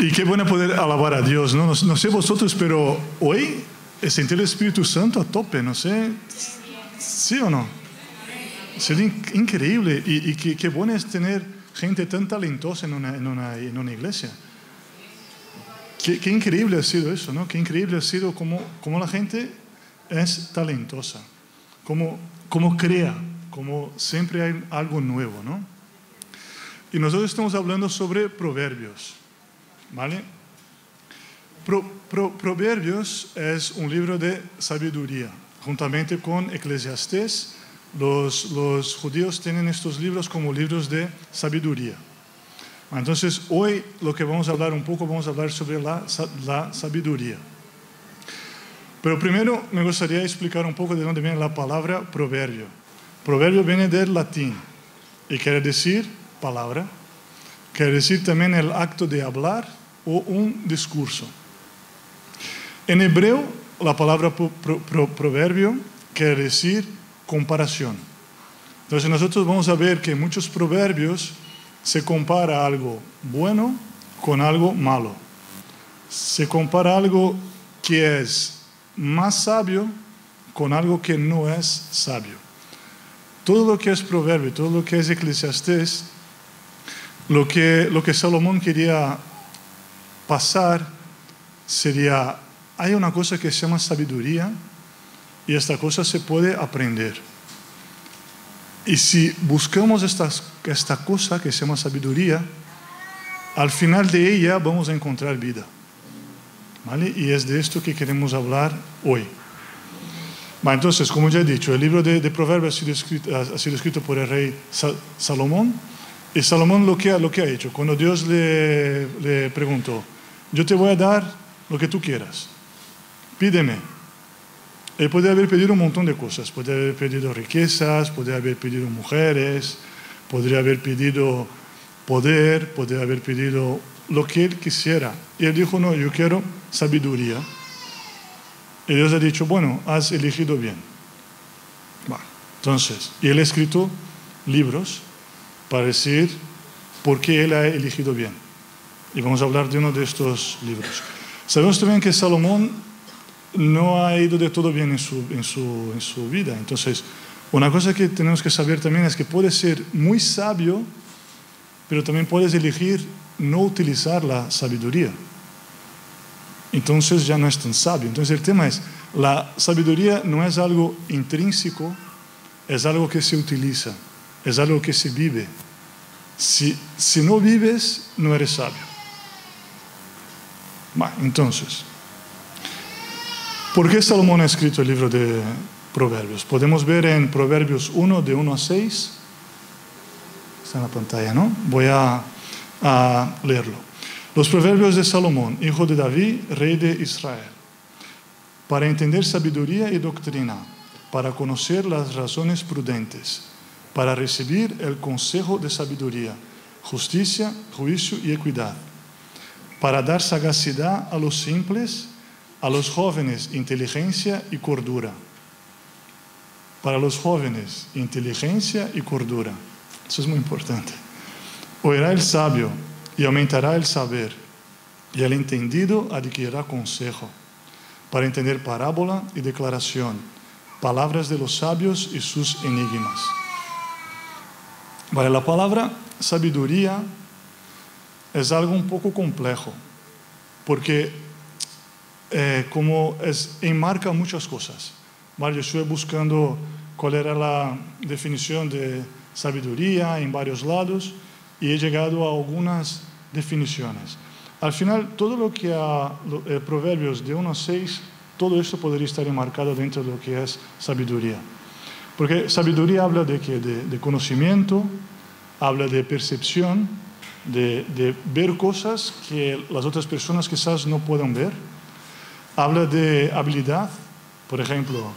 Y qué bueno poder alabar a Dios, ¿no? No, sé vosotros, pero hoy sentí el Espíritu Santo a tope, no sé. ¿Sí o no? Sería increíble y, qué, bueno es tener gente tan talentosa en una, iglesia. Qué, increíble ha sido eso, ¿no? Qué increíble ha sido cómo, cómo la gente es talentosa, cómo, cómo crea, cómo siempre hay algo nuevo, ¿no? Y nosotros estamos hablando sobre proverbios, ¿vale? proverbios es un libro de sabiduría, juntamente con Eclesiastés. Los, los judíos tienen estos libros como libros de sabiduría. Entonces, hoy lo que vamos a hablar un poco, vamos a hablar sobre la, la sabiduría. Pero primero me gustaría explicar un poco de dónde viene la palabra proverbio. Proverbio viene del latín y quiere decir palabra, quiere decir también el acto de hablar o un discurso. En hebreo, la palabra proverbio quiere decir comparación. Entonces nosotros vamos a ver que muchos proverbios se compara algo bueno con algo malo. Se compara algo que es más sabio con algo que no es sabio. Todo lo que es proverbio, todo lo que es eclesiastés, lo que, lo que Salomón quería pasar sería, hay una cosa que se llama sabiduría y esta cosa se puede aprender. Y si buscamos esta, esta cosa que se llama sabiduría, al final de ella vamos a encontrar vida. ¿Vale? Y es de esto que queremos hablar hoy. entonces, como ya he dicho, el libro de, Proverbios ha sido, escrito, ha sido, escrito, por el rey Salomón. Y Salomón lo que, ha, lo que ha hecho, cuando Dios le, le preguntó, yo te voy a dar lo que tú quieras, pídeme. Él podría haber pedido un montón de cosas, podría haber pedido riquezas, podría haber pedido mujeres, podría haber pedido poder, podría haber pedido lo que él quisiera. Y él dijo, no, yo quiero sabiduría. Y Dios ha dicho, bueno, has elegido bien. entonces, y él ha escrito libros para decir por qué él ha elegido bien. Y vamos a hablar de uno de estos libros. Sabemos también que Salomón no ha ido de todo bien en su, en su, en su vida. Entonces, una cosa que tenemos que saber también es que puede ser muy sabio, pero también puedes elegir no utilizar la sabiduría. Entonces ya no es tan sabio. Entonces el tema es, la sabiduría no es algo intrínseco, es algo que se utiliza, es algo que se vive. Si, si no vives, no eres sabio. Entonces, ¿por qué Salomón ha escrito el libro de Proverbios? Podemos ver en Proverbios 1, de 1 a 6. Está en la pantalla, ¿no? Voy a leerlo. Los proverbios de Salomón, hijo de David, rey de Israel, para entender sabiduría y doctrina, para conocer las razones prudentes, para recibir el consejo de sabiduría, justicia, juicio y equidad, para dar sagacidad a los simples, a los jóvenes inteligencia y cordura. Para los jóvenes, inteligencia y cordura. Eso es muy importante. Oirá el sabio y aumentará el saber, y el entendido adquirirá consejo, para entender parábola y declaración, palabras de los sabios y sus enigmas. Vale, la palabra sabiduría es algo un poco complejo, porque eh, como es, enmarca muchas cosas. Yo estuve buscando cuál era la definición de sabiduría en varios lados y he llegado a algunas definiciones. Al final, todo lo que ha eh, Proverbios de 1 a 6, todo esto podría estar enmarcado dentro de lo que es sabiduría. Porque sabiduría habla de, de, conocimiento, habla de percepción, de, ver cosas que las otras personas quizás no puedan ver. Habla de habilidad, por ejemplo,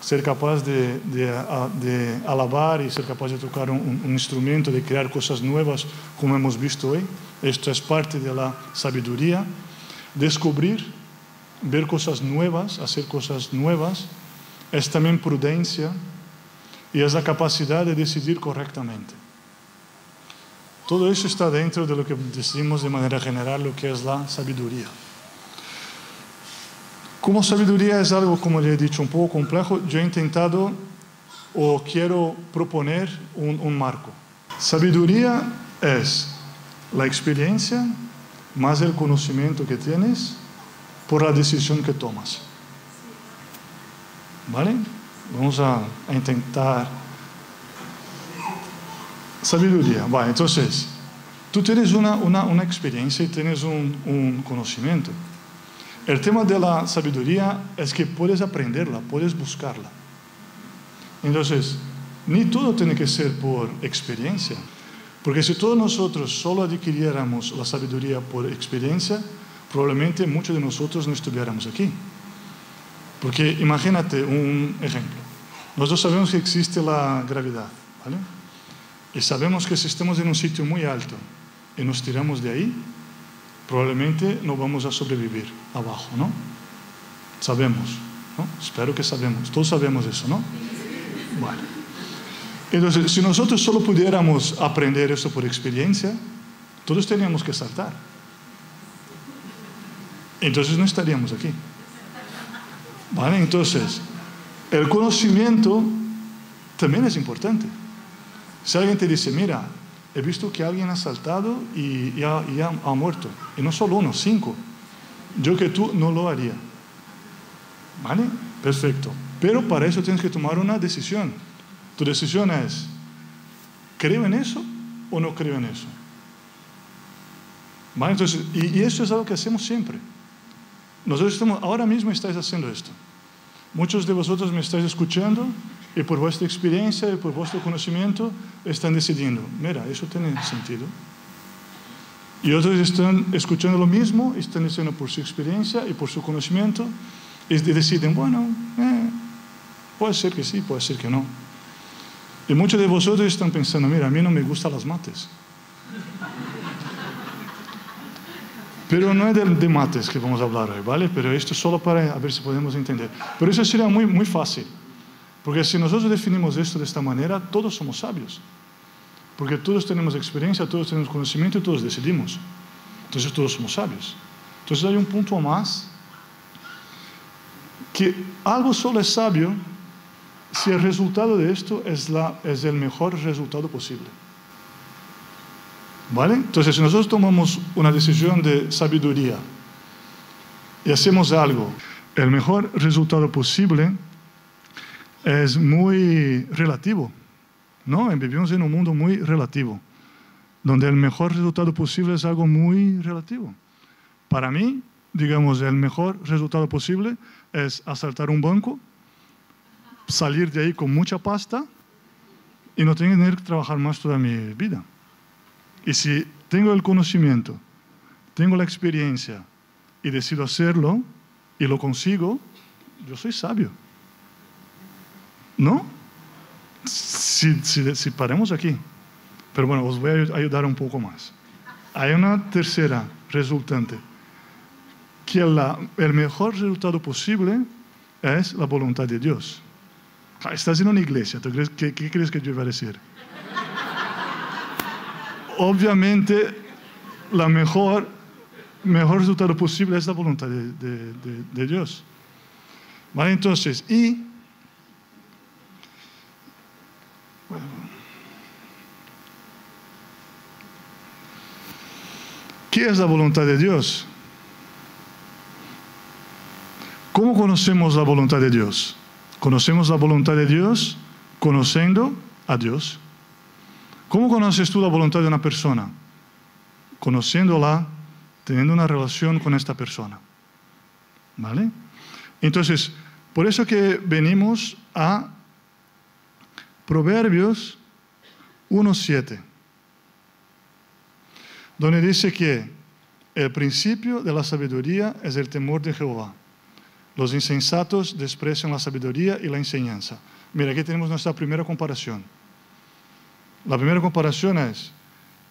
ser capaz de, alabar y ser capaz de tocar un, instrumento, de crear cosas nuevas, como hemos visto hoy. Esto es parte de la sabiduría. Descubrir, ver cosas nuevas, hacer cosas nuevas, es también prudencia y es la capacidad de decidir correctamente. Todo eso está dentro de lo que decimos de manera general lo que es la sabiduría. Como sabiduría es algo, como le he dicho, un poco complejo, yo he intentado o quiero proponer un, marco. Sabiduría es la experiencia más el conocimiento que tienes por la decisión que tomas. ¿Vale? Vamos a intentar. Sabiduría. Vale, entonces, tú tienes una, una, una experiencia y tienes un, un conocimiento. El tema de la sabiduría es que puedes aprenderla, puedes buscarla. Entonces, ni todo tiene que ser por experiencia, porque si todos nosotros solo adquiriéramos la sabiduría por experiencia, probablemente muchos de nosotros no estuviéramos aquí. Porque imagínate un ejemplo. Nosotros sabemos que existe la gravedad, ¿vale? Y sabemos que si estamos en un sitio muy alto y nos tiramos de ahí, probablemente no vamos a sobrevivir abajo, ¿no? Sabemos, ¿no? Espero que sabemos. Todos sabemos eso, ¿no? Bueno. Entonces, si nosotros solo pudiéramos aprender esto por experiencia, todos teníamos que saltar. Entonces no estaríamos aquí. ¿Vale? Entonces, el conocimiento también es importante. Si alguien te dice, mira, he visto que alguien ha saltado y, y, ha, muerto, y no solo uno, cinco, yo que tú no lo haría. ¿Vale? Perfecto. Pero para eso tienes que tomar una decisión. Tu decisión es, ¿creo en eso o no creo en eso? ¿Vale? Entonces, y, y eso es algo que hacemos siempre. Nosotros estamos, ahora mismo estáis haciendo esto. Muchos de vosotros me estáis escuchando y por vuestra experiencia y por vuestro conocimiento están decidiendo, mira, eso tiene sentido. Y otros están escuchando lo mismo, están diciendo por su experiencia y por su conocimiento y deciden, bueno, eh, puede ser que sí, puede ser que no. Y muchos de vosotros están pensando, mira, a mí no me gustan las mates. Pero no es de, de, mates que vamos a hablar hoy, ¿vale? Pero esto es solo para ver si podemos entender. Pero eso sería muy, muy fácil. Porque si nosotros definimos esto de esta manera, todos somos sabios. Porque todos tenemos experiencia, todos tenemos conocimiento y todos decidimos. Entonces todos somos sabios. Entonces hay un punto más que algo solo es sabio si el resultado de esto es, la, es el mejor resultado posible. ¿Vale? Entonces, si nosotros tomamos una decisión de sabiduría y hacemos algo, el mejor resultado posible es muy relativo, ¿no? Vivimos en un mundo muy relativo, donde el mejor resultado posible es algo muy relativo. Para mí, digamos, el mejor resultado posible es asaltar un banco, salir de ahí con mucha pasta y no tener que trabajar más toda mi vida. Y si tengo el conocimiento, tengo la experiencia y decido hacerlo y lo consigo, yo soy sabio. ¿No? Si, si, si paremos aquí. Pero bueno, os voy a ayudar un poco más. Hay una tercera resultante, que la, el mejor resultado posible es la voluntad de Dios. Estás en una iglesia, ¿tú crees, qué, ¿qué crees que yo iba a decir? Obviamente, la mejor, mejor resultado posible es la voluntad de, de, de, de Dios. ¿Vale? Entonces, y ¿Qué es la voluntad de Dios? ¿Cómo conocemos la voluntad de Dios? Conocemos la voluntad de Dios conociendo a Dios. ¿Cómo conoces tú la voluntad de una persona? Conociéndola, teniendo una relación con esta persona. ¿Vale? Entonces, por eso que venimos a Proverbios 1.7 donde dice que el principio de la sabiduría es el temor de Jehová. Los insensatos desprecian la sabiduría y la enseñanza. Mira, aquí tenemos nuestra primera comparación. La primera comparación es,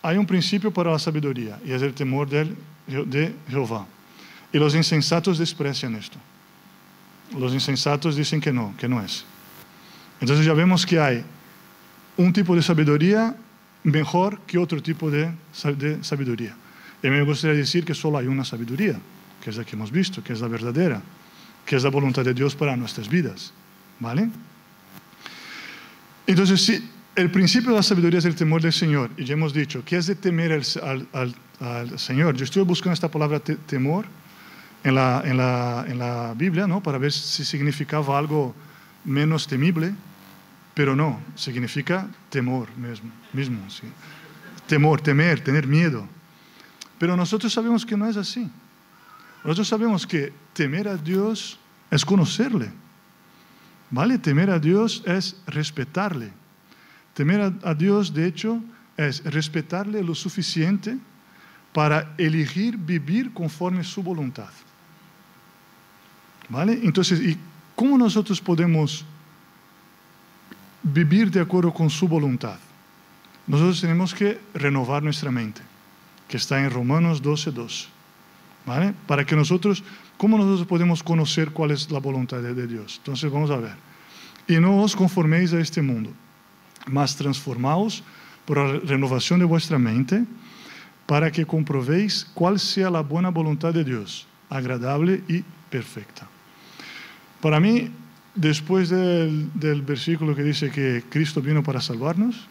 hay un principio para la sabiduría y es el temor de, de Jehová. Y los insensatos desprecian esto. Los insensatos dicen que no, que no es. Entonces ya vemos que hay un tipo de sabiduría mejor que otro tipo de, de sabiduría. Y me gustaría decir que solo hay una sabiduría, que es la que hemos visto, que es la verdadera, que es la voluntad de Dios para nuestras vidas. ¿Vale? Entonces, si el principio de la sabiduría es el temor del Señor, y ya hemos dicho, ¿qué es de temer al, al, al, Señor? Yo estuve buscando esta palabra temor en la, en, la, en la Biblia, ¿no? Para ver si significaba algo menos temible, pero no, significa temor mismo, mismo sí. temor, temer, tener miedo. Pero nosotros sabemos que no es así. Nosotros sabemos que temer a Dios es conocerle. ¿Vale? Temer a Dios es respetarle. Temer a, Dios, de hecho, es respetarle lo suficiente para elegir vivir conforme su voluntad. ¿Vale? Entonces, ¿y cómo nosotros podemos vivir de acuerdo con su voluntad? Nosotros tenemos que renovar nuestra mente, que está en Romanos 12, 12. ¿Vale? Para que nosotros, ¿cómo nosotros podemos conocer cuál es la voluntad de, Dios? Entonces vamos a ver. Y no os conforméis a este mundo, mas transformaos por la renovación de vuestra mente, para que comprobéis cuál sea la buena voluntad de Dios, agradable y perfecta. Para mí, después del, del versículo que dice que Cristo vino para salvarnos,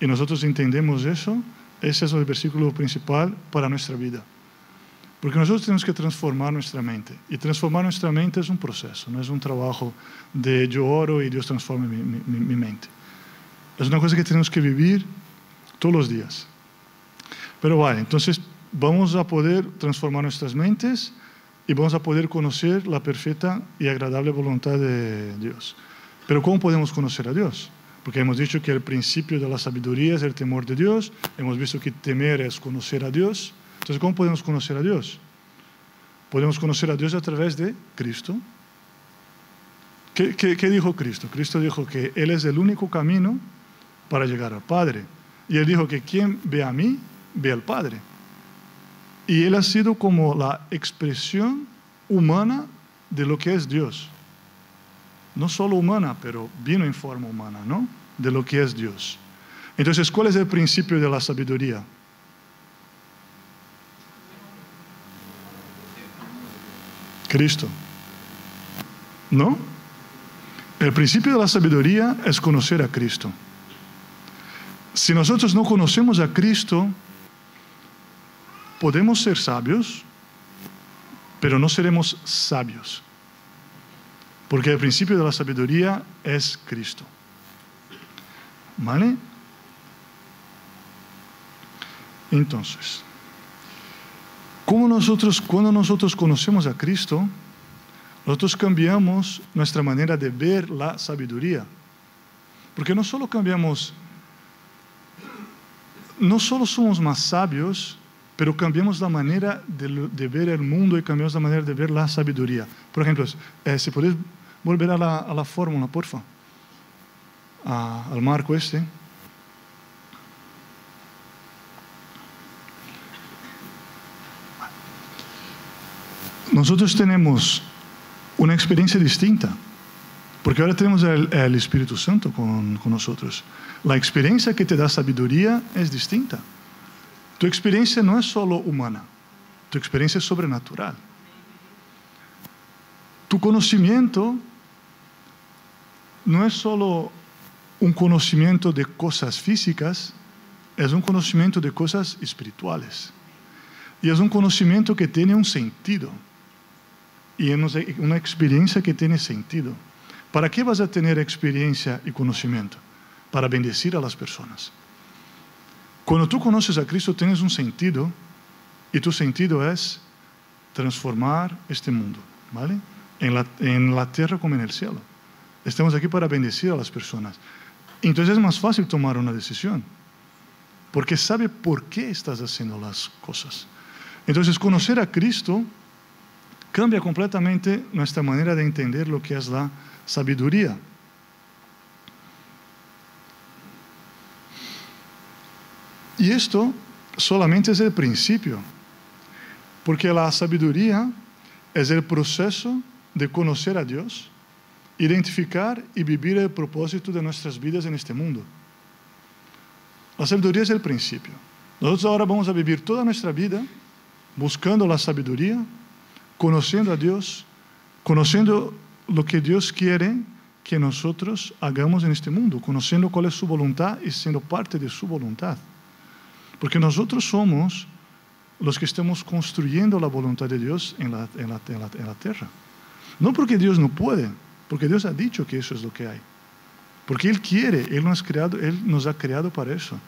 y nosotros entendemos eso, ese es el versículo principal para nuestra vida. Porque nosotros tenemos que transformar nuestra mente. Y transformar nuestra mente es un proceso, no es un trabajo de yo oro y Dios transforma mi, mi, mi mente. Es una cosa que tenemos que vivir todos los días. Pero vale, entonces vamos a poder transformar nuestras mentes y vamos a poder conocer la perfecta y agradable voluntad de Dios. Pero ¿cómo podemos conocer a Dios? Porque hemos dicho que el principio de la sabiduría es el temor de Dios, hemos visto que temer es conocer a Dios. Entonces, ¿cómo podemos conocer a Dios? Podemos conocer a Dios a través de Cristo. ¿Qué, qué, dijo Cristo? Cristo dijo que Él es el único camino para llegar al Padre. Y Él dijo que quien ve a mí, ve al Padre. Y Él ha sido como la expresión humana de lo que es Dios. No solo humana, pero vino en forma humana, ¿no? De lo que es Dios. Entonces, ¿cuál es el principio de la sabiduría? Cristo. ¿No? El principio de la sabiduría es conocer a Cristo. Si nosotros no conocemos a Cristo, podemos ser sabios, pero no seremos sabios. Porque el principio de la sabiduría es Cristo. ¿Vale? Entonces, como nosotros, cuando nosotros conocemos a Cristo, nosotros cambiamos nuestra manera de ver la sabiduría. Porque no solo cambiamos, no solo somos más sabios, pero cambiamos la manera de, de ver el mundo y cambiamos la manera de ver la sabiduría. Por ejemplo, eh, si podéis volver a la, a la fórmula, porfa, a, al marco este. nosotros tenemos una experiencia distinta, porque ahora tenemos el, el Espíritu Santo con, con, nosotros. La experiencia que te da sabiduría es distinta. Tu experiencia no es solo humana, tu experiencia es sobrenatural. Tu conocimiento no es solo un conocimiento de cosas físicas, es un conocimiento de cosas espirituales. Y es un conocimiento que tiene un sentido y una experiencia que tiene sentido. ¿Para qué vas a tener experiencia y conocimiento? Para bendecir a las personas. Cuando tú conoces a Cristo tienes un sentido y tu sentido es transformar este mundo, ¿vale? En la, en la tierra como en el cielo. Estamos aquí para bendecir a las personas. Entonces es más fácil tomar una decisión, porque sabe por qué estás haciendo las cosas. Entonces conocer a Cristo cambia completamente nuestra manera de entender lo que es la sabiduría. Y esto solamente es el principio, porque la sabiduría es el proceso de conocer a Dios, identificar y vivir el propósito de nuestras vidas en este mundo. La sabiduría es el principio. Nosotros ahora vamos a vivir toda nuestra vida buscando la sabiduría, conociendo a Dios, conociendo lo que Dios quiere que nosotros hagamos en este mundo, conociendo cuál es su voluntad y siendo parte de su voluntad. Porque nosotros somos los que estamos construyendo la voluntad de Dios en la, en la, en la tierra. No porque Dios no puede, porque Dios ha dicho que eso es lo que hay. Porque Él quiere, Él nos, creado, Él nos ha creado para eso.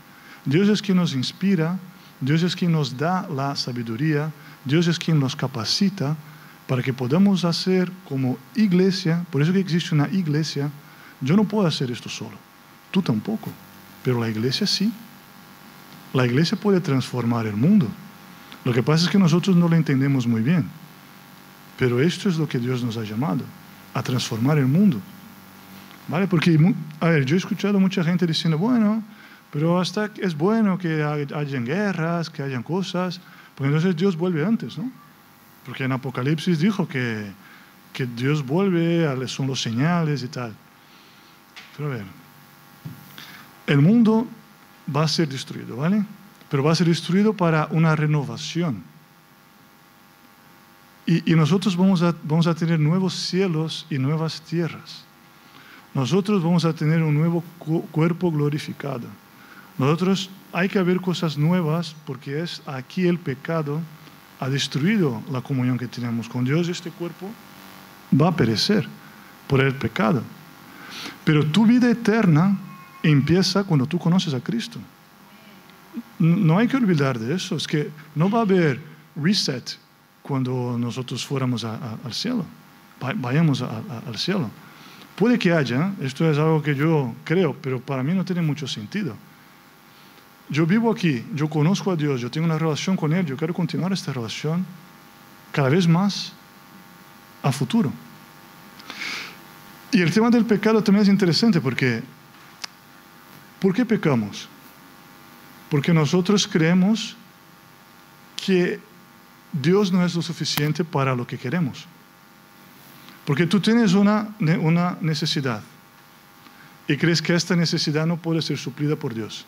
Dios es quien nos inspira, Dios es quien nos da la sabiduría, Dios es quien nos capacita para que podamos hacer como iglesia, por eso que existe una iglesia, yo no puedo hacer esto solo, tú tampoco, pero la iglesia sí. La iglesia puede transformar el mundo. Lo que pasa es que nosotros no lo entendemos muy bien, pero esto es lo que Dios nos ha llamado, a transformar el mundo. ¿Vale? Porque, a ver, yo he escuchado mucha gente diciendo, bueno, pero hasta es bueno que hayan guerras, que hayan cosas, porque entonces Dios vuelve antes, ¿no? Porque en Apocalipsis dijo que, Dios vuelve, son los señales y tal. Pero a ver, el mundo va a ser destruido, ¿vale? Pero va a ser destruido para una renovación. Y, y nosotros vamos a, vamos a tener nuevos cielos y nuevas tierras nosotros vamos a tener un nuevo cuerpo glorificado. Nosotros hay que ver cosas nuevas porque es aquí el pecado ha destruido la comunión que tenemos con Dios. Este cuerpo va a perecer por el pecado. Pero tu vida eterna empieza cuando tú conoces a Cristo. No hay que olvidar de eso. Es que no va a haber reset cuando nosotros fuéramos al cielo. Vayamos al cielo. Puede que haya, esto es algo que yo creo, pero para mí no tiene mucho sentido. Yo vivo aquí, yo conozco a Dios, yo tengo una relación con Él, yo quiero continuar esta relación cada vez más a futuro. Y el tema del pecado también es interesante porque, ¿por qué pecamos? Porque nosotros creemos que Dios no es lo suficiente para lo que queremos. Porque tú tienes una, una necesidad y crees que esta necesidad no puede ser suplida por Dios.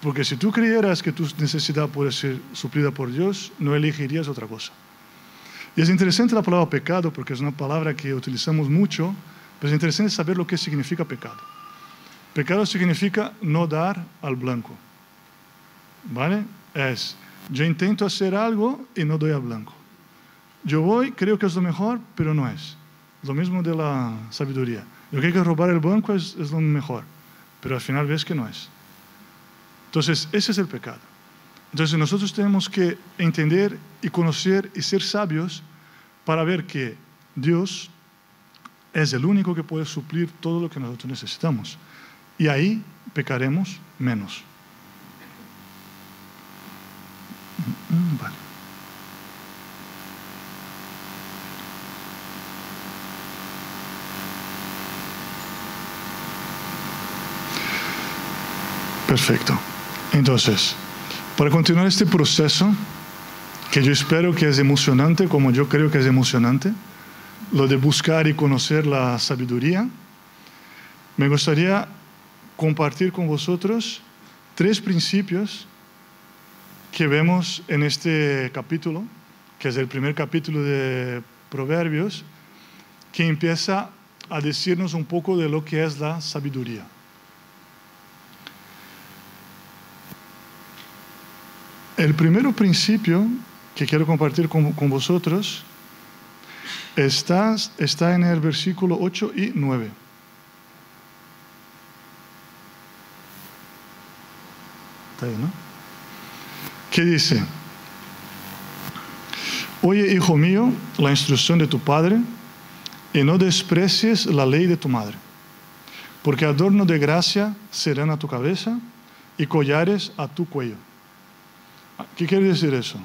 Porque si tú creyeras que tu necesidad puede ser suplida por Dios, no elegirías otra cosa. Y es interesante la palabra pecado porque es una palabra que utilizamos mucho, pero es interesante saber lo que significa pecado. Pecado significa no dar al blanco. ¿Vale? Es, yo intento hacer algo y no doy al blanco. Yo voy, creo que es lo mejor, pero no es. Lo mismo de la sabiduría. Yo creo que robar el banco es, es lo mejor, pero al final ves que no es. Entonces, ese es el pecado. Entonces, nosotros tenemos que entender y conocer y ser sabios para ver que Dios es el único que puede suplir todo lo que nosotros necesitamos. Y ahí pecaremos menos. Mm, vale. Perfecto. Entonces, para continuar este proceso, que yo espero que es emocionante, como yo creo que es emocionante, lo de buscar y conocer la sabiduría, me gustaría compartir con vosotros tres principios que vemos en este capítulo, que es el primer capítulo de Proverbios, que empieza a decirnos un poco de lo que es la sabiduría. El primer principio que quiero compartir con, vosotros está, está en el versículo 8 y 9. ¿Qué dice? Oye, hijo mío, la instrucción de tu padre y no desprecies la ley de tu madre, porque adorno de gracia serán a tu cabeza y collares a tu cuello. ¿Qué quiere decir eso?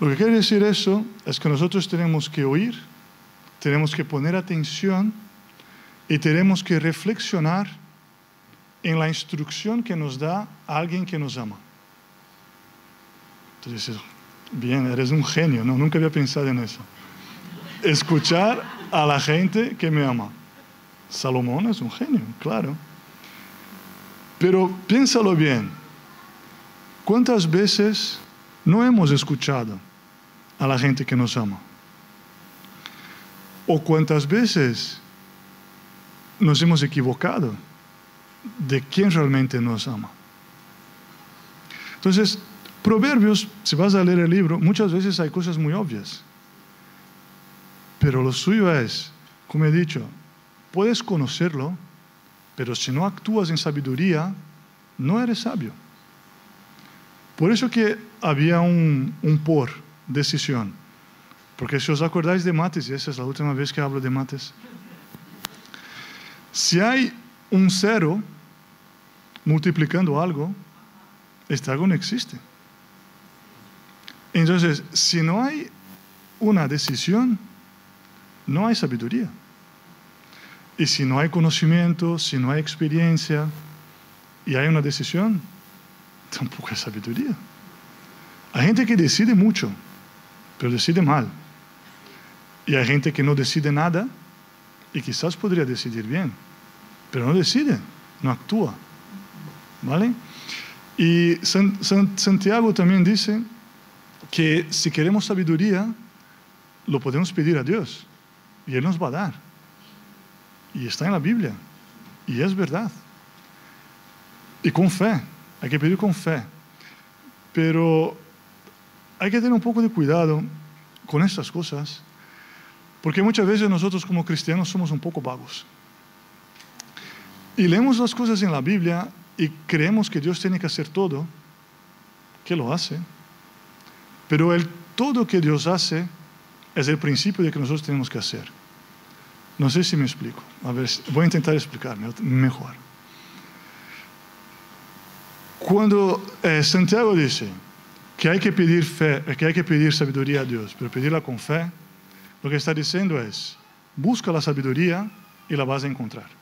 Lo que quiere decir eso es que nosotros tenemos que oír, tenemos que poner atención y tenemos que reflexionar en la instrucción que nos da alguien que nos ama. Entonces, bien, eres un genio, no, nunca había pensado en eso. Escuchar a la gente que me ama. Salomón es un genio, claro. Pero piénsalo bien. ¿Cuántas veces no hemos escuchado a la gente que nos ama? ¿O cuántas veces nos hemos equivocado de quién realmente nos ama? Entonces, Proverbios, si vas a leer el libro, muchas veces hay cosas muy obvias. Pero lo suyo es, como he dicho, puedes conocerlo, pero si no actúas en sabiduría, no eres sabio. Por eso que había un, por, decisión. Porque si os acordáis de mates, y esa es la última vez que hablo de mates, si hay un cero multiplicando algo, este algo no existe. Entonces, si no hay una decisión, no hay sabiduría. Y si no hay conocimiento, si no hay experiencia y hay una decisión, tampoco hay sabiduría. Hay gente que decide mucho, pero decide mal. Y hay gente que no decide nada y quizás podría decidir bien, pero no decide, no actúa. ¿Vale? Y Santiago también dice que si queremos sabiduría, lo podemos pedir a Dios y Él nos va a dar. Y está en la Biblia. Y es verdad. Y con fe. Hay que pedir con fe. Pero hay que tener un poco de cuidado con estas cosas, porque muchas veces nosotros como cristianos somos un poco vagos. Y leemos las cosas en la Biblia y creemos que Dios tiene que hacer todo, que lo hace. Pero el todo que Dios hace es el principio de que nosotros tenemos que hacer. No sé si me explico. Voy a intentar explicarme mejor. Cuando eh, Santiago dice que hay que pedir fe, que hay que pedir sabiduría a Dios, pero pedirla con fe, lo que está diciendo es, busca la sabiduría y la vas a encontrar.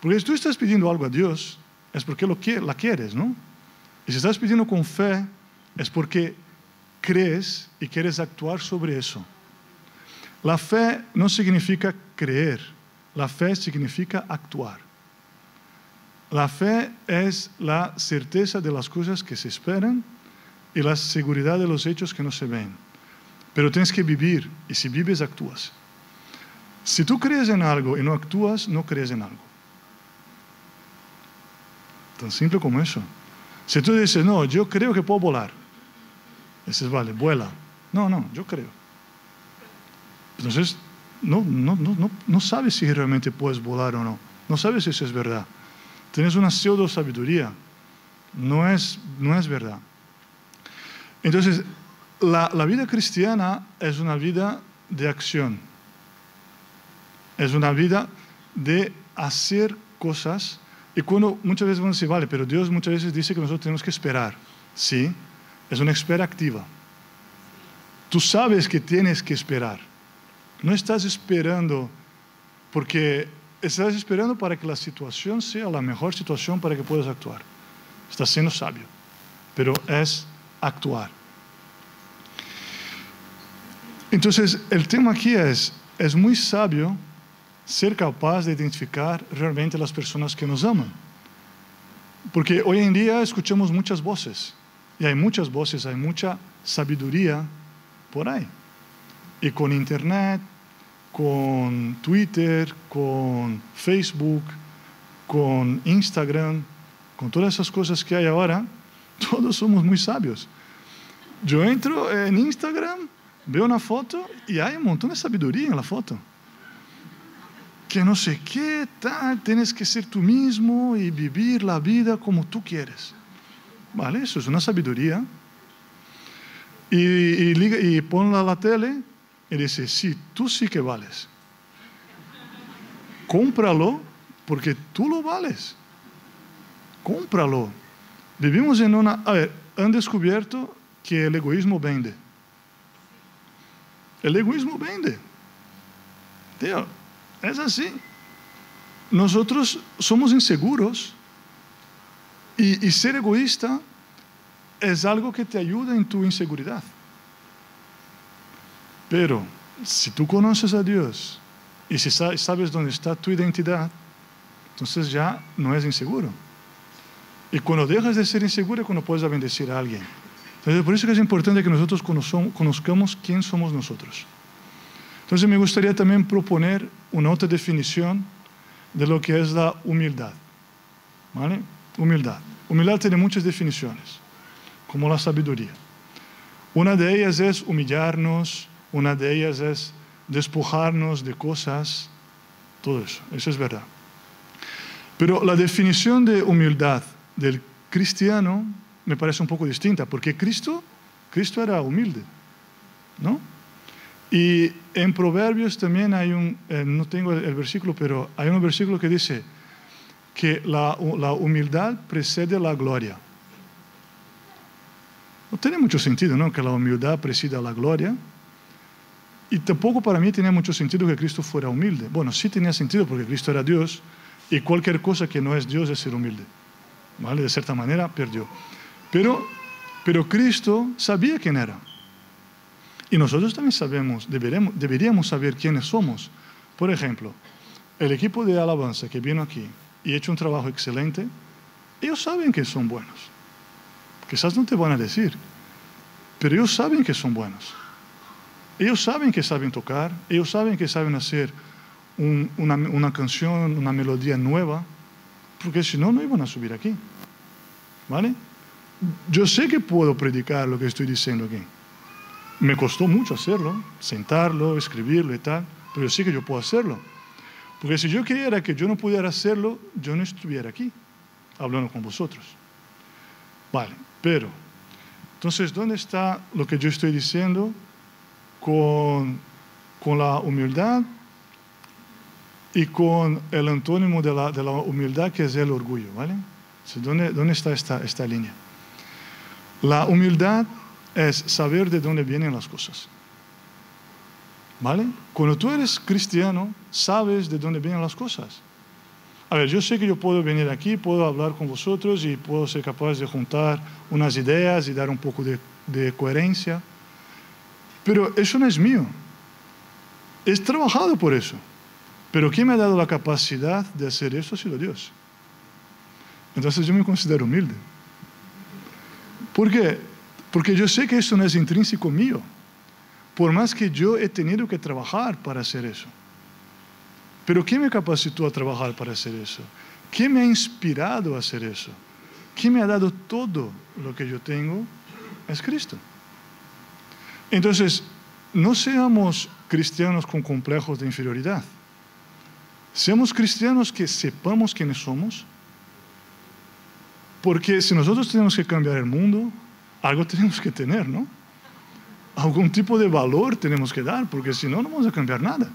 Porque si tú estás pidiendo algo a Dios, es porque lo, la quieres, ¿no? Y si estás pidiendo con fe, es porque crees y quieres actuar sobre eso. La fe no significa creer, la fe significa actuar. La fe es la certeza de las cosas que se esperan y la seguridad de los hechos que no se ven. Pero tienes que vivir y si vives actúas. Si tú crees en algo y no actúas, no crees en algo. Tan simple como eso. Si tú dices, no, yo creo que puedo volar, Dices, vale, vuela. No, no, yo creo. Entonces, no, no, no, no sabes si realmente puedes volar o no. No sabes si eso es verdad. Tienes una pseudo sabiduría. No es, no es verdad. Entonces, la, la vida cristiana es una vida de acción. Es una vida de hacer cosas. Y cuando muchas veces a decir, vale, pero Dios muchas veces dice que nosotros tenemos que esperar. Sí, es una espera activa. Tú sabes que tienes que esperar. No estás esperando porque estás esperando para que la situación sea la mejor situación para que puedas actuar. Estás siendo sabio, pero es actuar. Entonces, el tema aquí es, es muy sabio ser capaz de identificar realmente las personas que nos aman. Porque hoy en día escuchamos muchas voces. Y hay muchas voces, hay mucha sabiduría por ahí. Y con Internet, con Twitter, con Facebook, con Instagram, con todas esas cosas que hay ahora, todos somos muy sabios. Yo entro en Instagram, veo una foto y hay un montón de sabiduría en la foto. Que no sé qué, tal, tienes que ser tú mismo y vivir la vida como tú quieres. ¿Vale? Eso es una sabiduría. Y, y, ponla a la tele y dice, sí, tú sí que vales. Cómpralo porque tú lo vales. Cómpralo. Vivimos en una... Han descubierto que el egoísmo vende. El egoísmo vende. Tío, es así. Nosotros somos inseguros y, ser egoísta es algo que te ayuda en tu inseguridad. Pero si tú conoces a Dios y si sabes dónde está tu identidad, entonces ya no es inseguro. Y cuando dejas de ser inseguro es cuando puedes bendecir a alguien. Entonces, por eso es importante que nosotros conozcamos quién somos nosotros. Entonces, me gustaría también proponer una otra definición de lo que es la humildad. ¿Vale? Humildad. Humildad tiene muchas definiciones, como la sabiduría. Una de ellas es humillarnos, una de ellas es despojarnos de cosas, todo eso, eso es verdad. Pero la definición de humildad del cristiano me parece un poco distinta, porque Cristo, Cristo era humilde, ¿no? Y en Proverbios también hay un, eh, no tengo el, versículo, pero hay un versículo que dice que la, la humildad precede la gloria. No tiene mucho sentido, ¿no? Que la humildad preceda la gloria. Y tampoco para mí tenía mucho sentido que Cristo fuera humilde. Bueno, sí tenía sentido porque Cristo era Dios y cualquier cosa que no es Dios es ser humilde. ¿Vale? De cierta manera perdió. Pero, pero Cristo sabía quién era. Y nosotros también sabemos, deberíamos, deberíamos saber quiénes somos. Por ejemplo, el equipo de alabanza que vino aquí y ha hecho un trabajo excelente, ellos saben que son buenos. Quizás no te van a decir, pero ellos saben que son buenos. Ellos saben que saben tocar, ellos saben que saben hacer una, una, canción, una melodía nueva, porque si no, no iban a subir aquí. ¿Vale? Yo sé que puedo predicar lo que estoy diciendo aquí. Me costó mucho hacerlo, sentarlo, escribirlo y tal, pero yo sé que yo puedo hacerlo. Porque si yo quería que yo no pudiera hacerlo, yo no estuviera aquí hablando con vosotros. Vale, pero, entonces, ¿dónde está lo que yo estoy diciendo con, con la humildad y con el antónimo de la, de la, humildad que es el orgullo? ¿Vale? ¿Dónde, dónde está esta, esta línea? La humildad es saber de dónde vienen las cosas. ¿Vale? Cuando tú eres cristiano, sabes de dónde vienen las cosas. A ver, yo sé que yo puedo venir aquí, puedo hablar con vosotros y puedo ser capaz de juntar unas ideas y dar un poco de, coherencia, pero eso no es mío. He trabajado por eso. Pero ¿quién me ha dado la capacidad de hacer eso ha sido Dios. Entonces yo me considero humilde. ¿Por qué? Porque yo sé que eso no es intrínseco mío. Por más que yo he tenido que trabajar para hacer eso. Pero ¿quién me capacitó a trabajar para hacer eso? ¿Quién me ha inspirado a hacer eso? ¿Quién me ha dado todo lo que yo tengo? Es Cristo. Entonces, no seamos cristianos con complejos de inferioridad. Seamos cristianos que sepamos quiénes somos. Porque si nosotros tenemos que cambiar el mundo, algo tenemos que tener, ¿no? Algún tipo de valor tenemos que dar, porque si no, no vamos a cambiar nada.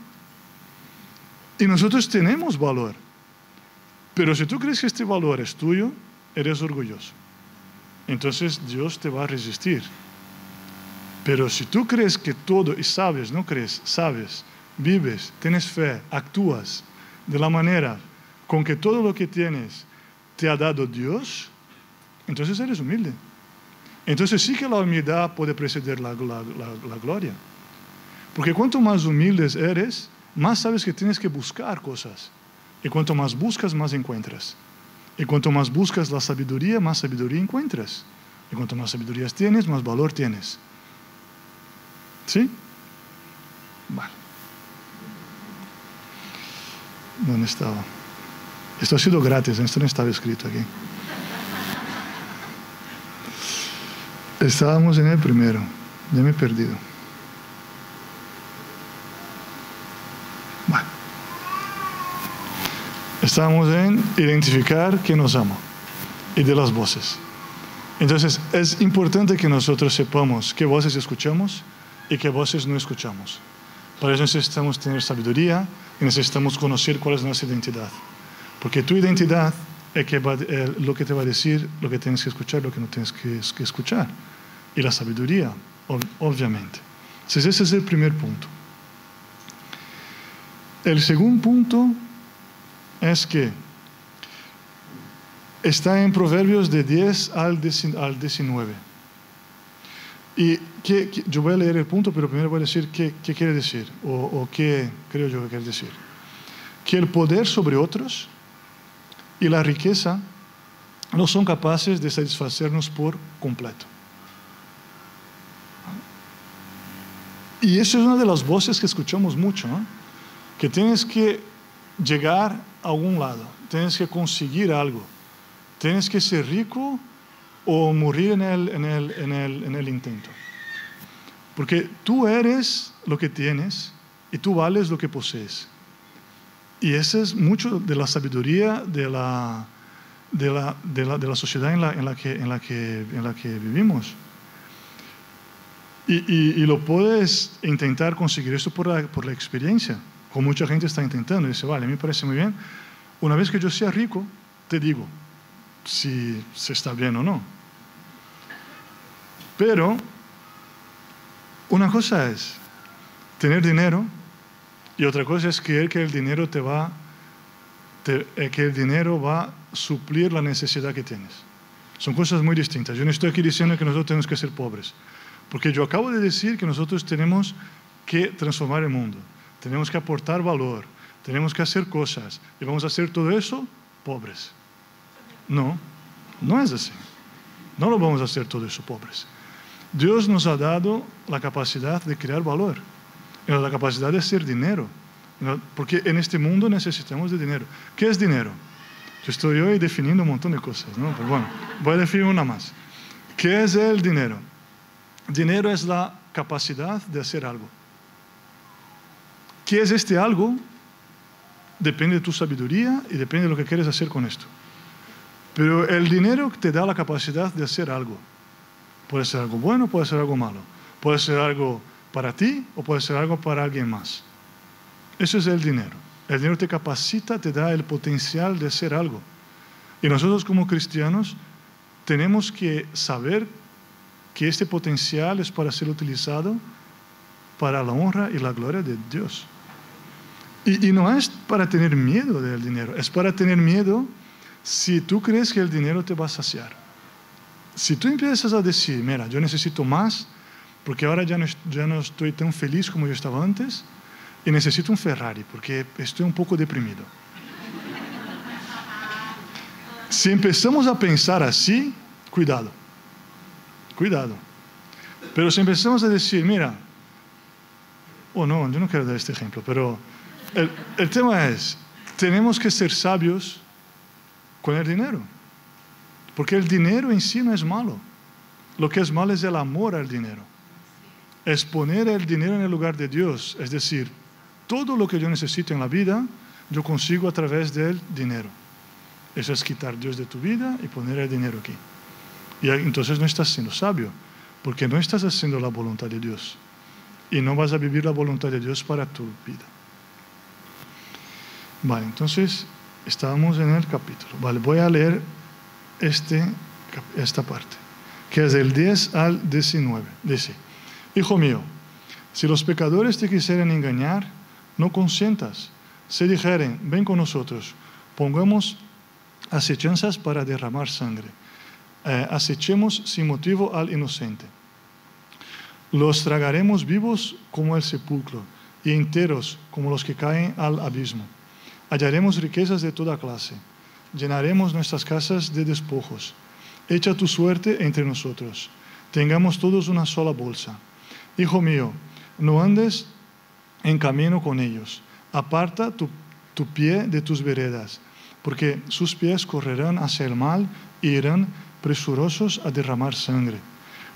Y nosotros tenemos valor. Pero si tú crees que este valor es tuyo, eres orgulloso. Entonces Dios te va a resistir. Pero si tú crees que todo, y sabes, no crees, sabes, vives, tienes fe, actúas de la manera con que todo lo que tienes te ha dado Dios, entonces eres humilde. Entonces sí que la humildad puede preceder la, gloria. Porque cuanto más humildes eres, más sabes que tienes que buscar cosas. Y cuanto más buscas, más encuentras. Y cuanto más buscas la sabiduría, más sabiduría encuentras. Y cuanto más sabiduría tienes, más valor tienes. ¿Sí? Vale. ¿Dónde estaba? Esto ha sido gratis, esto no estaba escrito aquí. Estábamos en el primero, ya me he perdido. Estamos en identificar que nos ama y de las voces. Entonces, es importante que nosotros sepamos qué voces escuchamos y qué voces no escuchamos. Para eso necesitamos tener sabiduría y necesitamos conocer cuál es nuestra identidad. Porque tu identidad es que lo que te va a decir lo que tienes que escuchar, lo que no tienes que, que escuchar. Y la sabiduría, obviamente. Entonces, ese es el primer punto. El segundo punto es que está en Proverbios de 10 al 19. Y yo voy a leer el punto, pero primero voy a decir qué, quiere decir, o, o, qué creo yo que quiere decir. Que el poder sobre otros y la riqueza no son capaces de satisfacernos por completo. Y eso es una de las voces que escuchamos mucho, ¿no? que tienes que llegar a algún lado, tienes que conseguir algo, tienes que ser rico o morir en el, en el, en el, en el intento. Porque tú eres lo que tienes y tú vales lo que posees. Y esa es mucho de la sabiduría de la, de la, de la, de la sociedad en la, en, la que, en, la que, en la que vivimos. Y, lo puedes intentar conseguir esto por la, por la experiencia, como mucha gente está intentando. Y dice, vale, a mí me parece muy bien. Una vez que yo sea rico, te digo si se está bien o no. Pero una cosa es tener dinero y otra cosa es creer que el dinero te va, eh, que el dinero va a suplir la necesidad que tienes. Son cosas muy distintas. Yo no estoy aquí diciendo que nosotros tenemos que ser pobres, porque yo acabo de decir que nosotros tenemos que transformar el mundo, tenemos que aportar valor, tenemos que hacer cosas y vamos a hacer todo eso pobres. No, no es así. No lo vamos a hacer todo eso pobres. Dios nos ha dado la capacidad de crear valor, la capacidad de hacer dinero, porque en este mundo necesitamos de dinero. ¿Qué es dinero? Yo estoy hoy definiendo un montón de cosas, ¿no? Pero bueno, voy a definir una más. ¿Qué es el dinero? Dinero es la capacidad de hacer algo. ¿Qué es este algo? Depende de tu sabiduría y depende de lo que quieres hacer con esto. Pero el dinero te da la capacidad de hacer algo. Puede ser algo bueno, puede ser algo malo. Puede ser algo para ti o puede ser algo para alguien más. Eso es el dinero. El dinero te capacita, te da el potencial de hacer algo. Y nosotros como cristianos tenemos que saber que este potencial es para ser utilizado para la honra y la gloria de Dios. Y, y no es para tener miedo del dinero, es para tener miedo si tú crees que el dinero te va a saciar. Si tú empiezas a decir, mira, yo necesito más, porque ahora ya no, ya no estoy tan feliz como yo estaba antes, y necesito un Ferrari, porque estoy un poco deprimido. Si empezamos a pensar así, cuidado, cuidado. Pero si empezamos a decir, mira, oh no, yo no quiero dar este ejemplo, pero el, el tema es, tenemos que ser sabios con el dinero. Porque el dinero en sí no es malo. Lo que es malo es el amor al dinero. Es poner el dinero en el lugar de Dios. Es decir, todo lo que yo necesito en la vida, yo consigo a través del dinero. Eso es quitar Dios de tu vida y poner el dinero aquí. Y entonces no estás siendo sabio, porque no estás haciendo la voluntad de Dios. Y no vas a vivir la voluntad de Dios para tu vida. Vale, entonces estábamos en el capítulo. Vale, voy a leer este, esta parte, que es del 10 al 19. Dice, Hijo mío, si los pecadores te quisieren engañar, no consientas. Si dijeren, ven con nosotros, pongamos acechanzas para derramar sangre. Eh, acechemos sin motivo al inocente. Los tragaremos vivos como el sepulcro y enteros como los que caen al abismo. Hallaremos riquezas de toda clase llenaremos nuestras casas de despojos. Echa tu suerte entre nosotros. Tengamos todos una sola bolsa. Hijo mío, no andes en camino con ellos. Aparta tu, tu pie de tus veredas, porque sus pies correrán hacia el mal e irán presurosos a derramar sangre.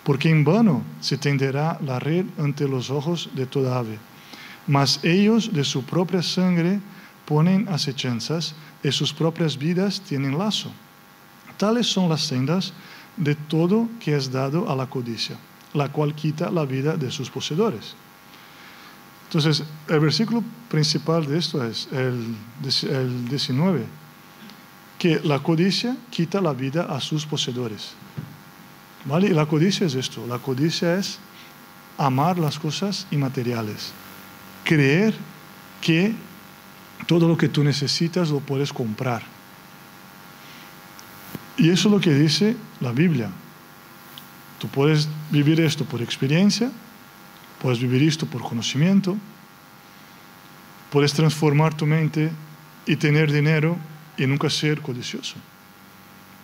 Porque en vano se tenderá la red ante los ojos de toda ave. Mas ellos de su propia sangre ponen acechanzas y sus propias vidas tienen lazo. Tales son las sendas de todo que es dado a la codicia, la cual quita la vida de sus poseedores. Entonces, el versículo principal de esto es el, el 19, que la codicia quita la vida a sus poseedores. ¿Vale? Y la codicia es esto, la codicia es amar las cosas inmateriales, creer que todo lo que tú necesitas lo puedes comprar. Y eso es lo que dice la Biblia. Tú puedes vivir esto por experiencia, puedes vivir esto por conocimiento, puedes transformar tu mente y tener dinero y nunca ser codicioso.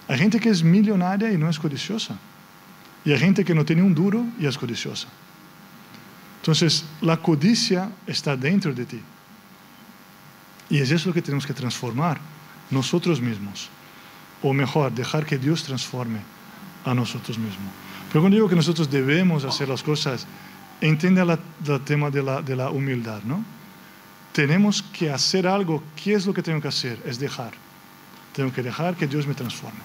Hay gente que es millonaria y no es codiciosa. Y hay gente que no tiene un duro y es codiciosa. Entonces, la codicia está dentro de ti. Y es eso lo que tenemos que transformar nosotros mismos. O mejor, dejar que Dios transforme a nosotros mismos. Pero cuando digo que nosotros debemos hacer las cosas, entiende el tema de la, de la humildad, ¿no? Tenemos que hacer algo. ¿Qué es lo que tengo que hacer? Es dejar. Tengo que dejar que Dios me transforme.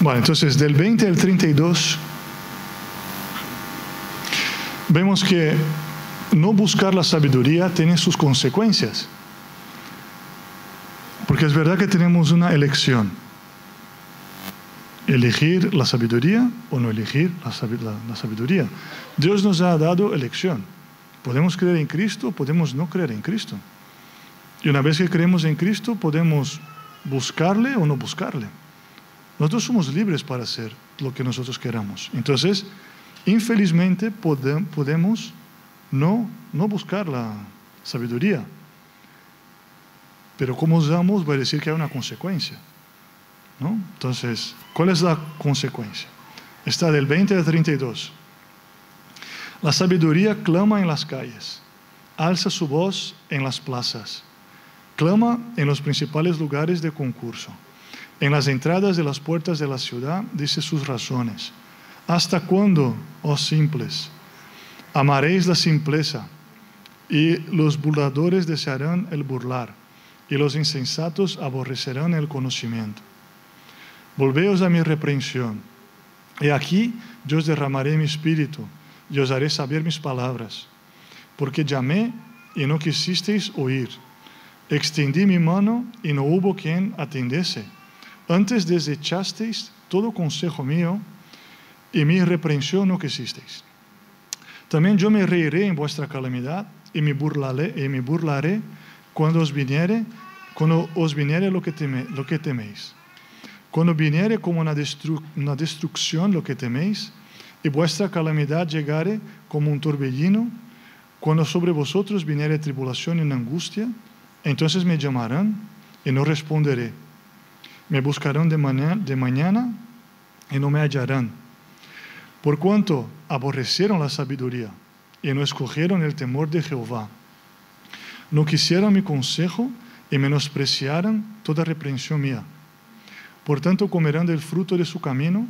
Bueno, entonces del 20 al 32 vemos que no buscar la sabiduría tiene sus consecuencias. Porque es verdad que tenemos una elección. Elegir la sabiduría o no elegir la, sabiduría. Dios nos ha dado elección. Podemos creer en Cristo, podemos no creer en Cristo. Y una vez que creemos en Cristo, podemos buscarle o no buscarle. Nosotros somos libres para hacer lo que nosotros queramos. Entonces, infelizmente podemos no, no buscar la sabiduría. Pero como usamos va a decir que hay una consecuencia. Entonces, ¿cuál es la consecuencia? Está del 20 al 32. La sabiduría clama en las calles, alza su voz en las plazas, clama en los principales lugares de concurso. En las entradas de las puertas de la ciudad dice sus razones. ¿Hasta cuándo, oh simples? Amaréis la simpleza y los burladores desearán el burlar y los insensatos aborrecerán el conocimiento. Volveos a mi reprensión. Y aquí yo os derramaré mi espíritu y os haré saber mis palabras. Porque llamé y no quisisteis oír. Extendí mi mano y no hubo quien atendiese antes desechasteis todo consejo mío y mi reprensión no quisisteis. También yo me reiré en vuestra calamidad y me burlaré, y me os viniere, cuando os viniere lo que, lo que teméis. Cuando viniere como una, destrucción lo que teméis y vuestra calamidad llegare como un torbellino, cuando sobre vosotros viniere tribulación y angustia, entonces me llamarán y no responderé me buscarán de, de mañana y no me hallarán. Por cuanto aborrecieron la sabiduría y no escogieron el temor de Jehová, no quisieron mi consejo y menospreciaron toda reprensión mía. Por tanto, comerán del fruto de su camino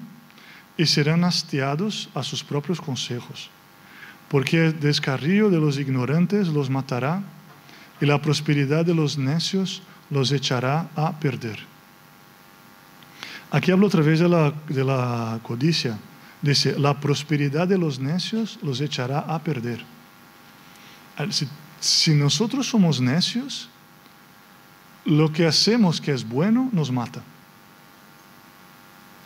y serán hastiados a sus propios consejos. Porque el descarrío de los ignorantes los matará y la prosperidad de los necios los echará a perder. Aquí hablo otra vez de la, codicia. Dice, la prosperidad de los necios los echará a perder. Si, si nosotros somos necios, lo que hacemos que es bueno nos mata.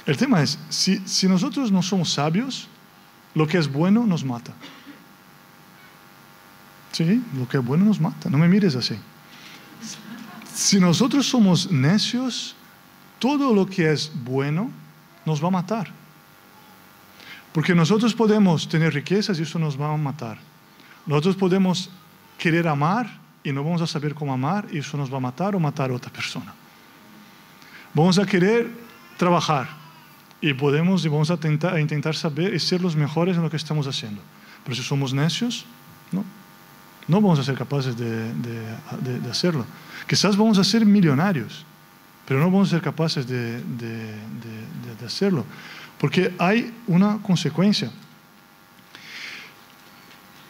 El tema es, si, si, nosotros no somos sabios, lo que es bueno nos mata. Sí, lo que es bueno nos mata. No me mires así. Si nosotros somos necios, todo lo que es bueno nos va a matar. Porque nosotros podemos tener riquezas y eso nos va a matar. Nosotros podemos querer amar y no vamos a saber cómo amar y eso nos va a matar o matar a otra persona. Vamos a querer trabajar y podemos y vamos a, a intentar saber y ser los mejores en lo que estamos haciendo. Pero si somos necios, no, no vamos a ser capaces de, de, de hacerlo. Quizás vamos a ser millonarios, pero no vamos a ser capaces de, hacerlo, porque hay una consecuencia.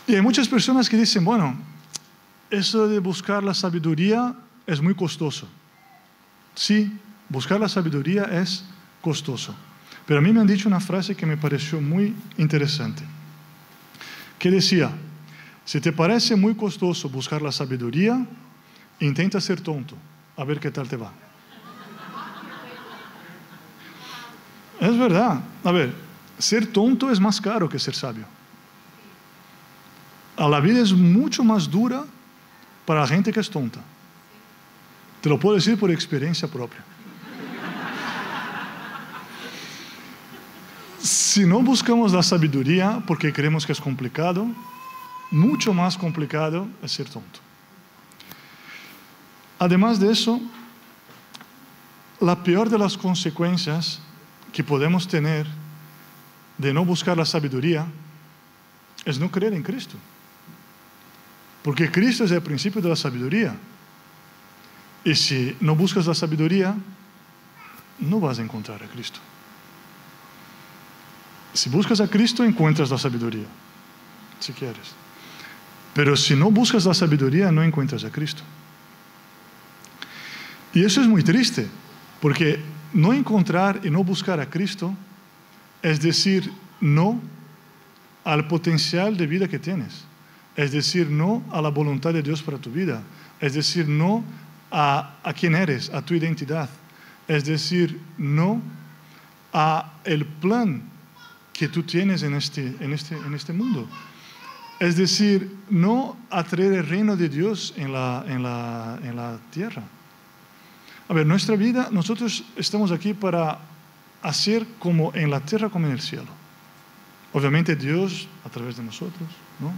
Y hay muchas personas que dicen, bueno, eso de buscar la sabiduría es muy costoso. Sí, buscar la sabiduría es costoso. Pero a mí me han dicho una frase que me pareció muy interesante, que decía, si te parece muy costoso buscar la sabiduría, intenta ser tonto, a ver qué tal te va. Es verdad. A ver, ser tonto es más caro que ser sabio. A la vida es mucho más dura para la gente que es tonta. Te lo puedo decir por experiencia propia. Si no buscamos la sabiduría porque creemos que es complicado, mucho más complicado es ser tonto. Además de eso, la peor de las consecuencias que podemos tener de no buscar la sabiduría es no creer en Cristo. Porque Cristo es el principio de la sabiduría. Y si no buscas la sabiduría, no vas a encontrar a Cristo. Si buscas a Cristo, encuentras la sabiduría, si quieres. Pero si no buscas la sabiduría, no encuentras a Cristo. Y eso es muy triste, porque no encontrar y no buscar a Cristo es decir no al potencial de vida que tienes, es decir no a la voluntad de Dios para tu vida, es decir no a, a quién eres, a tu identidad, es decir no a el plan que tú tienes en este, en este, en este mundo. Es decir, no a traer el reino de Dios en la, en la, en la tierra. A ver, nuestra vida, nosotros estamos aquí para hacer como en la tierra como en el cielo. Obviamente Dios a través de nosotros, ¿no?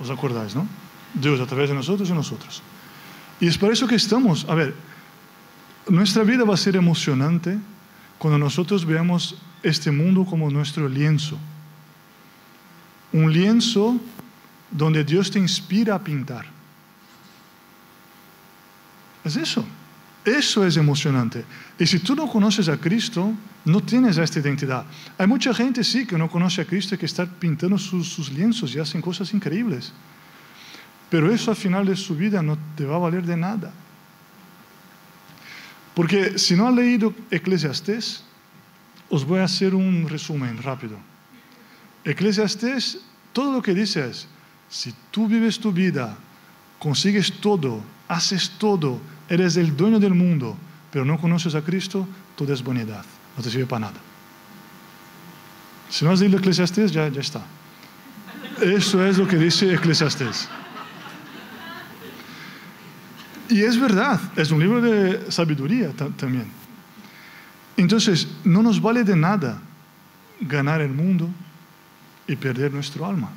¿Os acordáis, no? Dios a través de nosotros y nosotros. Y es por eso que estamos, a ver, nuestra vida va a ser emocionante cuando nosotros veamos este mundo como nuestro lienzo. Un lienzo donde Dios te inspira a pintar. Es eso. Eso es emocionante. Y si tú no conoces a Cristo, no tienes esta identidad. Hay mucha gente, sí, que no conoce a Cristo y que está pintando sus, lienzos y hacen cosas increíbles. Pero eso al final de su vida no te va a valer de nada. Porque si no han leído Eclesiastés, os voy a hacer un resumen rápido. Eclesiastés, todo lo que dice es, si tú vives tu vida, consigues todo, haces todo, eres el dueño del mundo, pero no conoces a Cristo, todo es vanidad, no te sirve para nada. Si no has leído Eclesiastés, ya, está. Eso es lo que dice Eclesiastés. Y es verdad, es un libro de sabiduría también. Entonces, no nos vale de nada ganar el mundo y perder nuestro alma.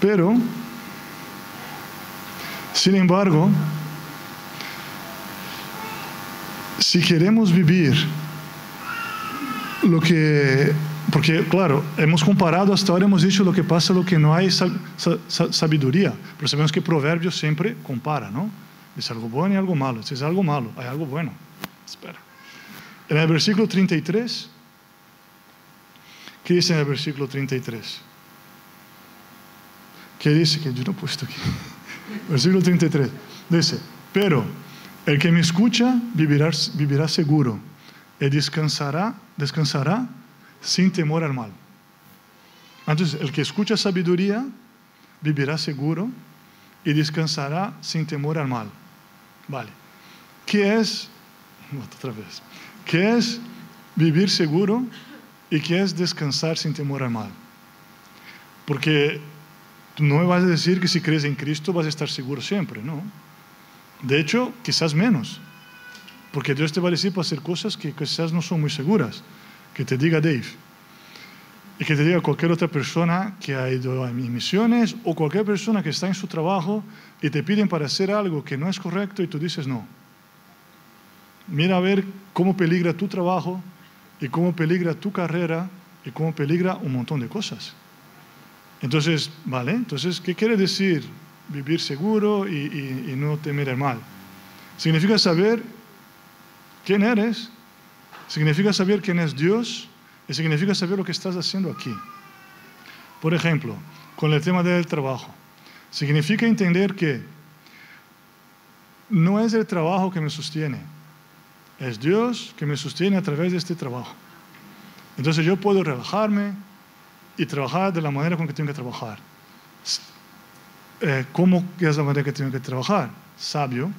Pero, sin embargo, si queremos vivir lo que, porque claro, hemos comparado hasta ahora, hemos dicho lo que pasa, lo que no hay sabiduría, pero sabemos que Proverbios siempre compara, ¿no? Es algo bueno y algo malo, si es algo malo, hay algo bueno. Espera. En el versículo 33, ¿qué dice en el versículo 33? ¿Qué dice? Que yo no he puesto aquí. Versículo 33. Dice, pero el que me escucha vivirá, vivirá seguro y descansará, descansará sin temor al mal. Entonces, el que escucha sabiduría vivirá seguro y descansará sin temor al mal. Vale. ¿Qué es? Otra vez. ¿Qué es vivir seguro y qué es descansar sin temor al mal? Porque no me vas a decir que si crees en Cristo vas a estar seguro siempre, no. De hecho, quizás menos. Porque Dios te va a decir para hacer cosas que quizás no son muy seguras. Que te diga Dave. Y que te diga cualquier otra persona que ha ido a misiones o cualquier persona que está en su trabajo y te piden para hacer algo que no es correcto y tú dices no. Mira a ver cómo peligra tu trabajo y cómo peligra tu carrera y cómo peligra un montón de cosas. Entonces, ¿vale? Entonces, ¿qué quiere decir vivir seguro y, no temer el mal? Significa saber quién eres, significa saber quién es Dios y significa saber lo que estás haciendo aquí. Por ejemplo, con el tema del trabajo. Significa entender que no es el trabajo que me sostiene, es Dios que me sostiene a través de este trabajo. Entonces yo puedo relajarme, y trabajar de la manera con que tengo que trabajar. Eh, ¿Cómo es la manera que tengo que trabajar? Sabio.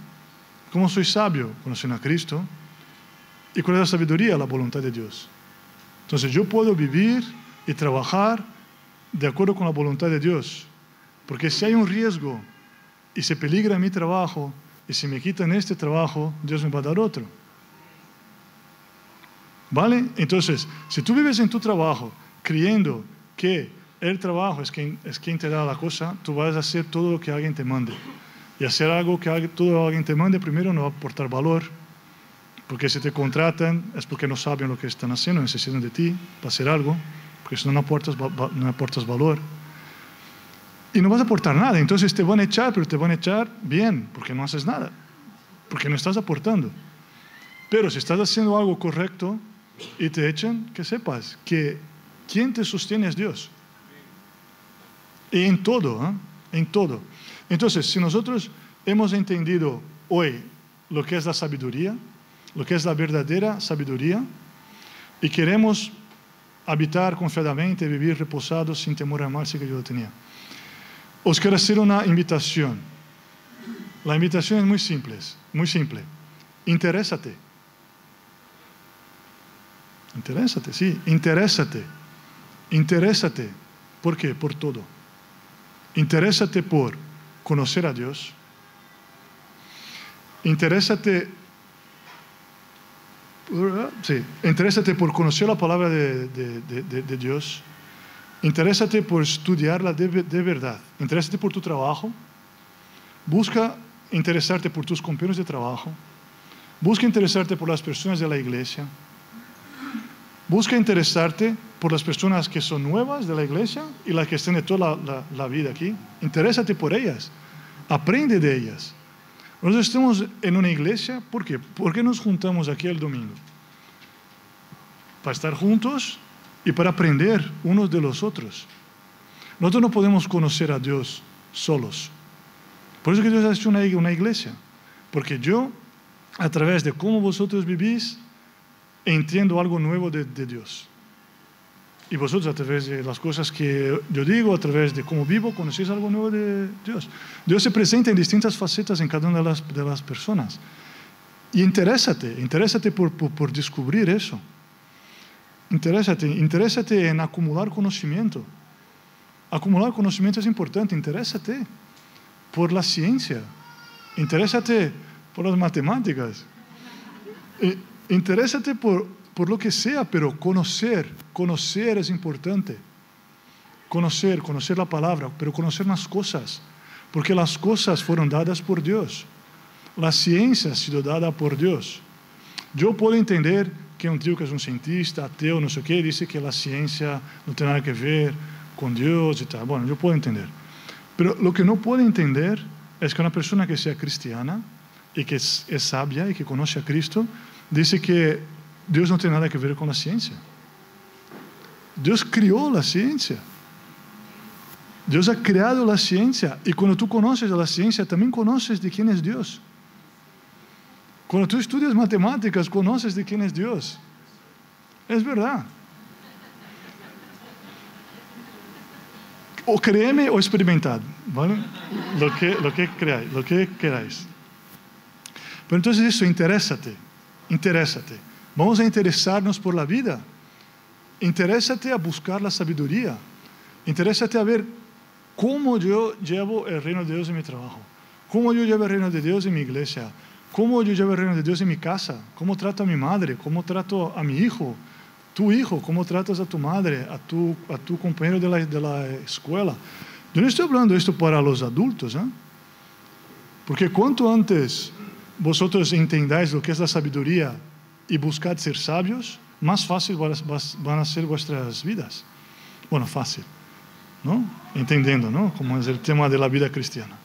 ¿Cómo soy sabio? Conociendo a Cristo. ¿Y cuál es la sabiduría? La voluntad de Dios. Entonces yo puedo vivir y trabajar de acuerdo con la voluntad de Dios. Porque si hay un riesgo y se peligra mi trabajo, y si me quitan este trabajo, Dios me va a dar otro. ¿Vale? Entonces, si tú vives en tu trabajo creyendo que el trabajo es quien, es quien te da la cosa, tú vas a hacer todo lo que alguien te mande. Y hacer algo que todo alguien te mande, primero no va a aportar valor, porque si te contratan es porque no saben lo que están haciendo, necesitan de ti para hacer algo, porque si no, aportas, no aportas valor. Y no vas a aportar nada, entonces te van a echar, pero te van a echar bien, porque no haces nada, porque no estás aportando. Pero si estás haciendo algo correcto, y te echan, que sepas que quien te sostiene es Dios. Y en todo, ¿eh? en todo. Entonces, si nosotros hemos entendido hoy lo que es la sabiduría, lo que es la verdadera sabiduría, y queremos habitar confiadamente, vivir reposados sin temor a mal, que yo lo tenía. Os quiero hacer una invitación. La invitación es muy simple, muy simple. Interésate. Interésate, sí, interésate. Interésate. ¿Por qué? Por todo. Interésate por conocer a Dios. Interésate, sí, interésate por conocer la palabra de, Dios. Interésate por estudiarla de, verdad. Interésate por tu trabajo. Busca interesarte por tus compañeros de trabajo. Busca interesarte por las personas de la iglesia. Busca interesarte por las personas que son nuevas de la iglesia y las que están de toda la, vida aquí. Interésate por ellas. Aprende de ellas. Nosotros estamos en una iglesia, ¿por qué? ¿Por qué nos juntamos aquí el domingo? Para estar juntos y para aprender unos de los otros. Nosotros no podemos conocer a Dios solos. Por eso que Dios ha hecho una, una iglesia. Porque yo, a través de cómo vosotros vivís, entiendo algo nuevo de, Dios. Y vosotros a través de las cosas que yo digo, a través de cómo vivo, conocéis algo nuevo de Dios. Dios se presenta en distintas facetas en cada una de las, personas. Y interésate, interésate por, por, descubrir eso. Interésate, interésate en acumular conocimiento. Acumular conocimiento es importante, interésate por la ciencia, interésate por las matemáticas. Interésate por, por lo que sea, pero conocer, conocer es importante. Conocer, conocer la palabra, pero conocer las cosas, porque las cosas fueron dadas por Dios. La ciencia ha sido dada por Dios. Yo puedo entender que un tío que es un cientista, ateo, no sé qué, dice que la ciencia no tiene nada que ver con Dios y tal. Bueno, yo puedo entender. Pero lo que no puedo entender es que una persona que sea cristiana y que es, es sabia y que conoce a Cristo, dice que Dios no tiene nada que ver con la ciencia. Dios crió la ciencia. Dios ha creado la ciencia. Y cuando tú conoces a la ciencia, también conoces de quién es Dios. Cuando tú estudias matemáticas, conoces de quién es Dios. Es verdad. O créeme o experimentad, ¿vale? Lo que, lo que creáis, lo que queráis. Pero entonces eso, interésate. Interésate. Vamos a interesarnos por la vida. Interésate a buscar la sabiduría. Interésate a ver cómo yo llevo el reino de Dios en mi trabajo. Cómo yo llevo el reino de Dios en mi iglesia. Cómo yo llevo el reino de Dios en mi casa. Cómo trato a mi madre. Cómo trato a mi hijo. Tu hijo. Cómo tratas a tu madre. A tu, a tu compañero de la, de la escuela. Yo no estoy hablando esto para los adultos. ¿eh? Porque cuanto antes vosotros entendáis lo que es la sabiduría y buscad ser sabios, más fácil van a ser vuestras vidas. Bueno, fácil, ¿no? Entendiendo, ¿no? Como es el tema de la vida cristiana.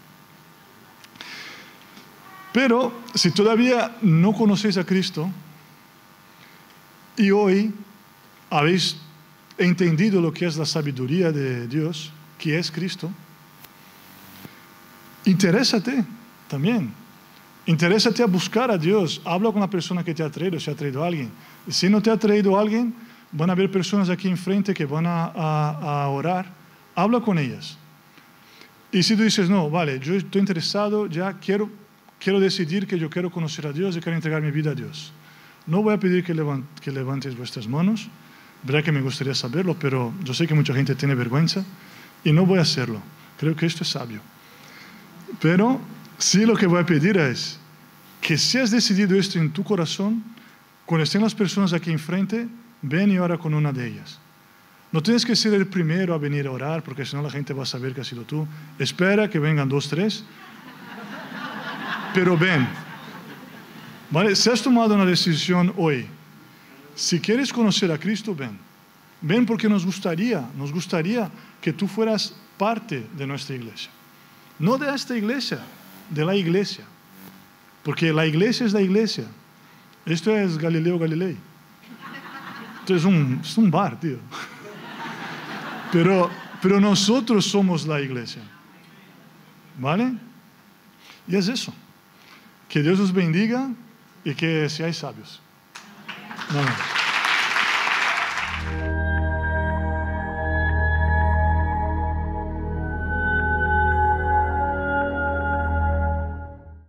Pero si todavía no conocéis a Cristo y hoy habéis entendido lo que es la sabiduría de Dios, que es Cristo, interésate también Interésate a buscar a Dios. Habla con la persona que te ha traído, si ha traído a alguien. Si no te ha traído a alguien, van a haber personas aquí enfrente que van a, a, orar. Habla con ellas. Y si tú dices, no, vale, yo estoy interesado, ya quiero, quiero decidir que yo quiero conocer a Dios y quiero entregar mi vida a Dios. No voy a pedir que, que levantes vuestras manos, verdad que me gustaría saberlo, pero yo sé que mucha gente tiene vergüenza y no voy a hacerlo. Creo que esto es sabio. Pero sí lo que voy a pedir es que si has decidido esto en tu corazón, cuando estén las personas aquí enfrente, ven y ora con una de ellas. No tienes que ser el primero a venir a orar, porque si no la gente va a saber que ha sido tú. Espera que vengan dos, tres. Pero ven. ¿Vale? Si has tomado una decisión hoy, si quieres conocer a Cristo, ven. Ven porque nos gustaría, nos gustaría que tú fueras parte de nuestra iglesia. No de esta iglesia, de la iglesia. Porque la iglesia es la iglesia. Esto es Galileo Galilei. Esto es un, es un bar, tío. Pero, pero nosotros somos la iglesia. ¿Vale? Y es eso. Que Dios os bendiga y que seáis sabios.